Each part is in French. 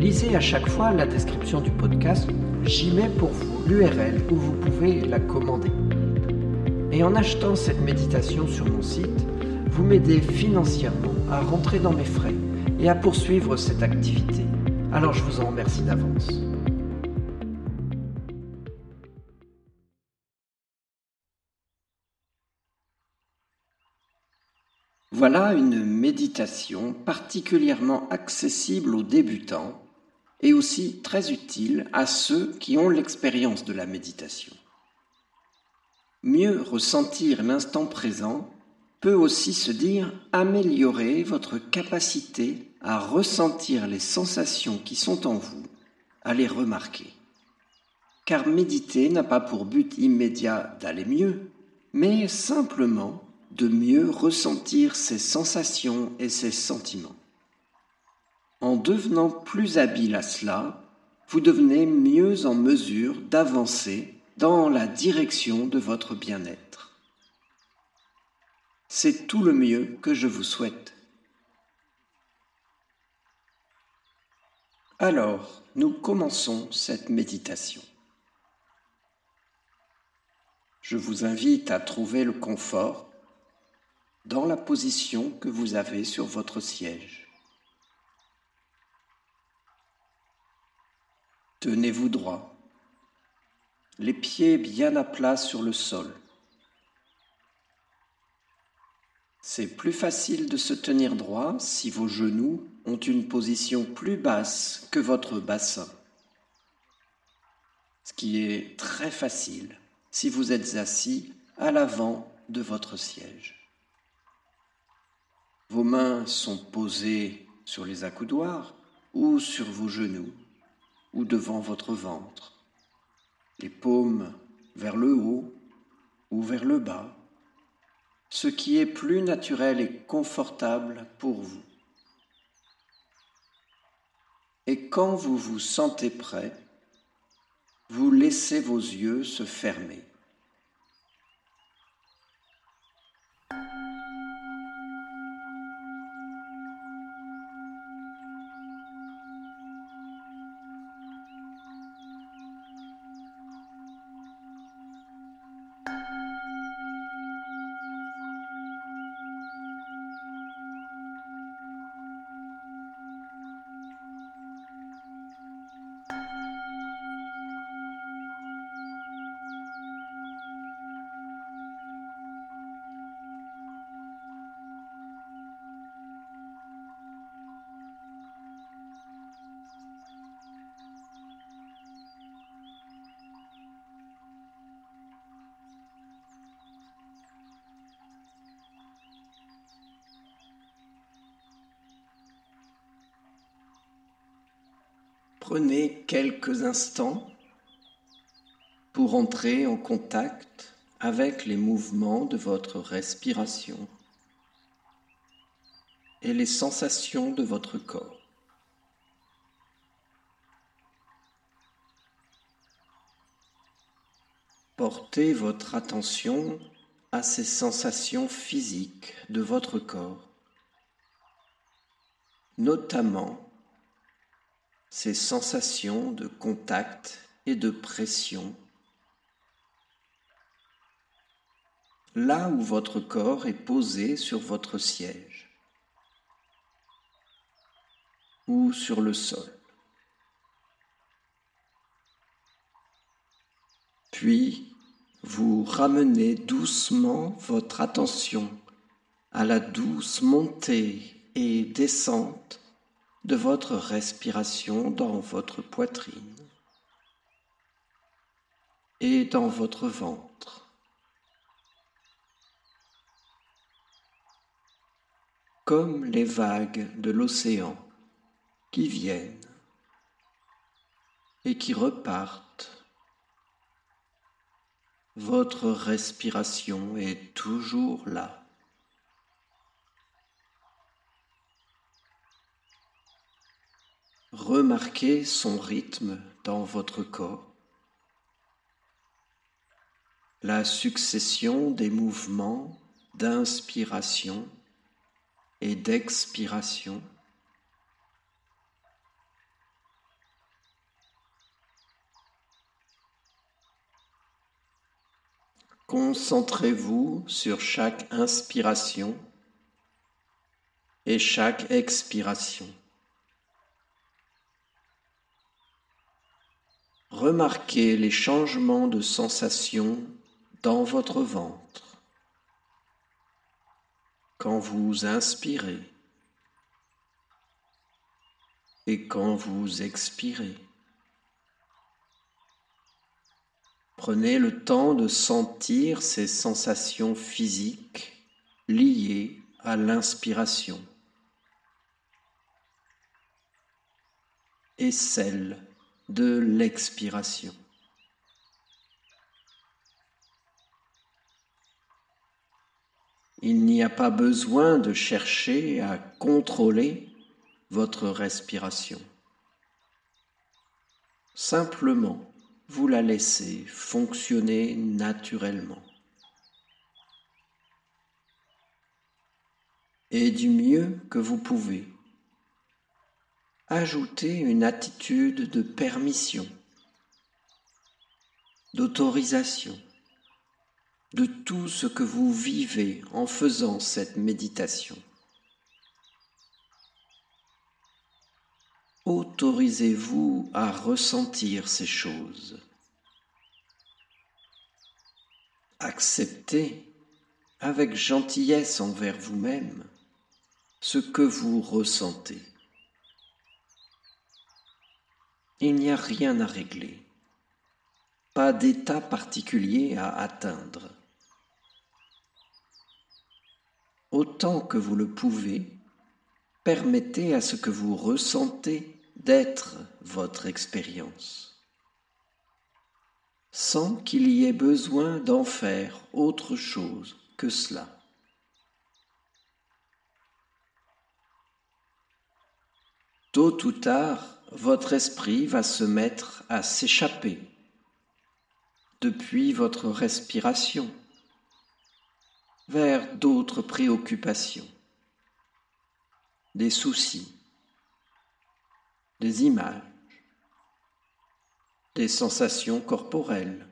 Lisez à chaque fois la description du podcast, j'y mets pour vous l'URL où vous pouvez la commander. Et en achetant cette méditation sur mon site, vous m'aidez financièrement à rentrer dans mes frais et à poursuivre cette activité. Alors je vous en remercie d'avance. Voilà une méditation particulièrement accessible aux débutants et aussi très utile à ceux qui ont l'expérience de la méditation. Mieux ressentir l'instant présent peut aussi se dire améliorer votre capacité à ressentir les sensations qui sont en vous, à les remarquer. Car méditer n'a pas pour but immédiat d'aller mieux, mais simplement de mieux ressentir ses sensations et ses sentiments. En devenant plus habile à cela, vous devenez mieux en mesure d'avancer dans la direction de votre bien-être. C'est tout le mieux que je vous souhaite. Alors, nous commençons cette méditation. Je vous invite à trouver le confort dans la position que vous avez sur votre siège. Tenez-vous droit, les pieds bien à plat sur le sol. C'est plus facile de se tenir droit si vos genoux ont une position plus basse que votre bassin, ce qui est très facile si vous êtes assis à l'avant de votre siège. Vos mains sont posées sur les accoudoirs ou sur vos genoux ou devant votre ventre, les paumes vers le haut ou vers le bas, ce qui est plus naturel et confortable pour vous. Et quand vous vous sentez prêt, vous laissez vos yeux se fermer. Prenez quelques instants pour entrer en contact avec les mouvements de votre respiration et les sensations de votre corps. Portez votre attention à ces sensations physiques de votre corps, notamment ces sensations de contact et de pression là où votre corps est posé sur votre siège ou sur le sol. Puis, vous ramenez doucement votre attention à la douce montée et descente de votre respiration dans votre poitrine et dans votre ventre. Comme les vagues de l'océan qui viennent et qui repartent, votre respiration est toujours là. Remarquez son rythme dans votre corps, la succession des mouvements d'inspiration et d'expiration. Concentrez-vous sur chaque inspiration et chaque expiration. Remarquez les changements de sensation dans votre ventre quand vous inspirez et quand vous expirez. Prenez le temps de sentir ces sensations physiques liées à l'inspiration et celles de l'expiration. Il n'y a pas besoin de chercher à contrôler votre respiration. Simplement, vous la laissez fonctionner naturellement. Et du mieux que vous pouvez, ajoutez une attitude de permission, d'autorisation de tout ce que vous vivez en faisant cette méditation. Autorisez-vous à ressentir ces choses. Acceptez avec gentillesse envers vous-même ce que vous ressentez. Il n'y a rien à régler, pas d'état particulier à atteindre. Autant que vous le pouvez, permettez à ce que vous ressentez d'être votre expérience, sans qu'il y ait besoin d'en faire autre chose que cela. Tôt ou tard, votre esprit va se mettre à s'échapper depuis votre respiration vers d'autres préoccupations, des soucis, des images, des sensations corporelles,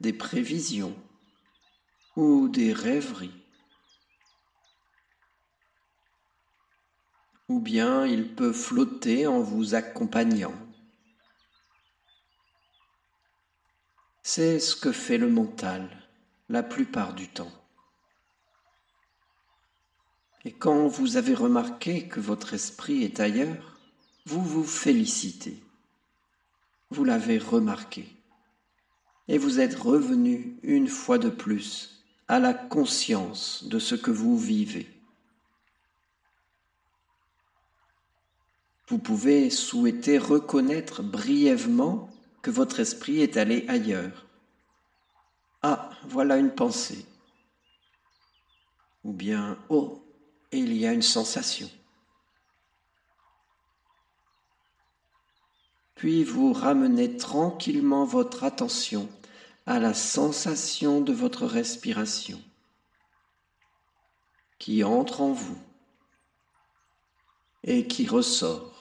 des prévisions ou des rêveries. Ou bien il peut flotter en vous accompagnant. C'est ce que fait le mental la plupart du temps. Et quand vous avez remarqué que votre esprit est ailleurs, vous vous félicitez. Vous l'avez remarqué. Et vous êtes revenu une fois de plus à la conscience de ce que vous vivez. Vous pouvez souhaiter reconnaître brièvement que votre esprit est allé ailleurs. Ah, voilà une pensée. Ou bien, oh, il y a une sensation. Puis vous ramenez tranquillement votre attention à la sensation de votre respiration qui entre en vous et qui ressort.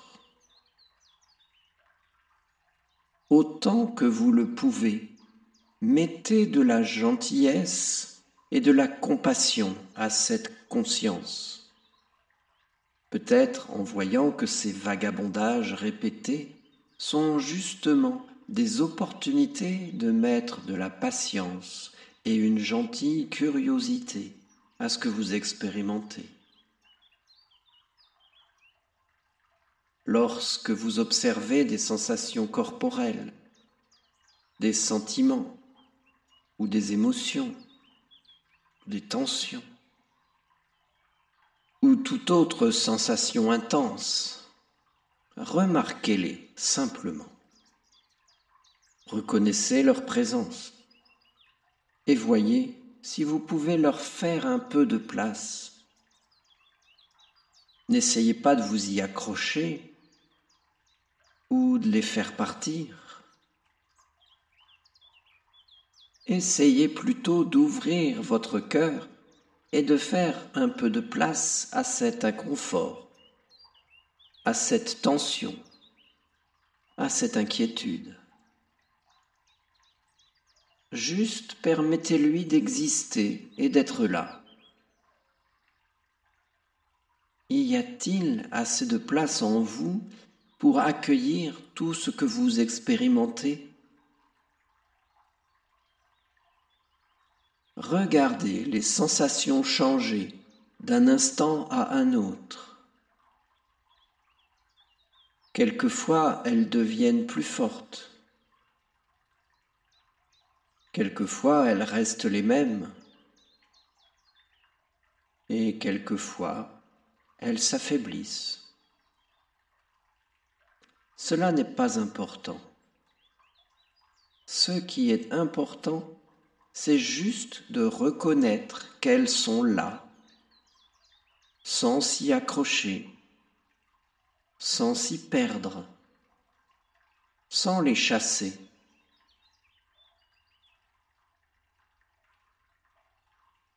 Autant que vous le pouvez, mettez de la gentillesse et de la compassion à cette conscience. Peut-être en voyant que ces vagabondages répétés sont justement des opportunités de mettre de la patience et une gentille curiosité à ce que vous expérimentez. Lorsque vous observez des sensations corporelles, des sentiments ou des émotions, des tensions, ou toute autre sensation intense, remarquez-les simplement. Reconnaissez leur présence et voyez si vous pouvez leur faire un peu de place. N'essayez pas de vous y accrocher ou de les faire partir. Essayez plutôt d'ouvrir votre cœur et de faire un peu de place à cet inconfort, à cette tension, à cette inquiétude. Juste permettez-lui d'exister et d'être là. Y a-t-il assez de place en vous pour accueillir tout ce que vous expérimentez Regardez les sensations changer d'un instant à un autre. Quelquefois elles deviennent plus fortes Quelquefois elles restent les mêmes et quelquefois elles s'affaiblissent. Cela n'est pas important. Ce qui est important, c'est juste de reconnaître qu'elles sont là, sans s'y accrocher, sans s'y perdre, sans les chasser.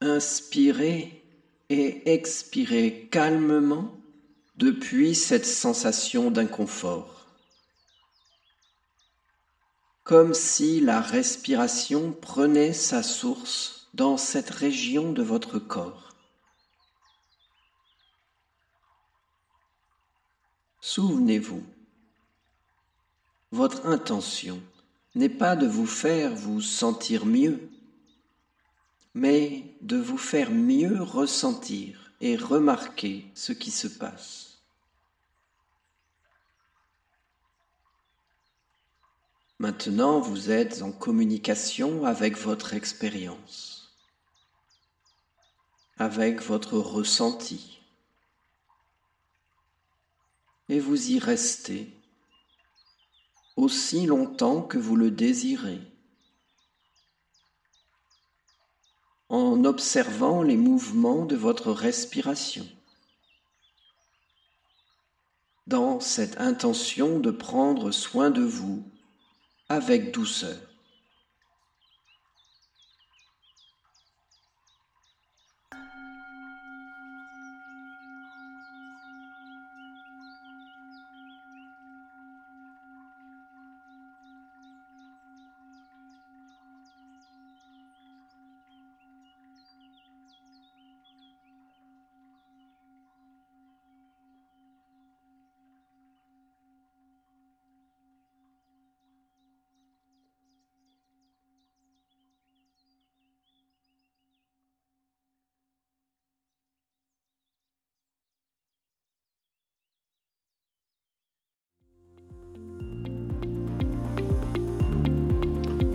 Inspirez et expirez calmement depuis cette sensation d'inconfort. Comme si la respiration prenait sa source dans cette région de votre corps. Souvenez-vous, votre intention n'est pas de vous faire vous sentir mieux, mais de vous faire mieux ressentir et remarquer ce qui se passe. Maintenant, vous êtes en communication avec votre expérience, avec votre ressenti, et vous y restez aussi longtemps que vous le désirez. en observant les mouvements de votre respiration, dans cette intention de prendre soin de vous avec douceur.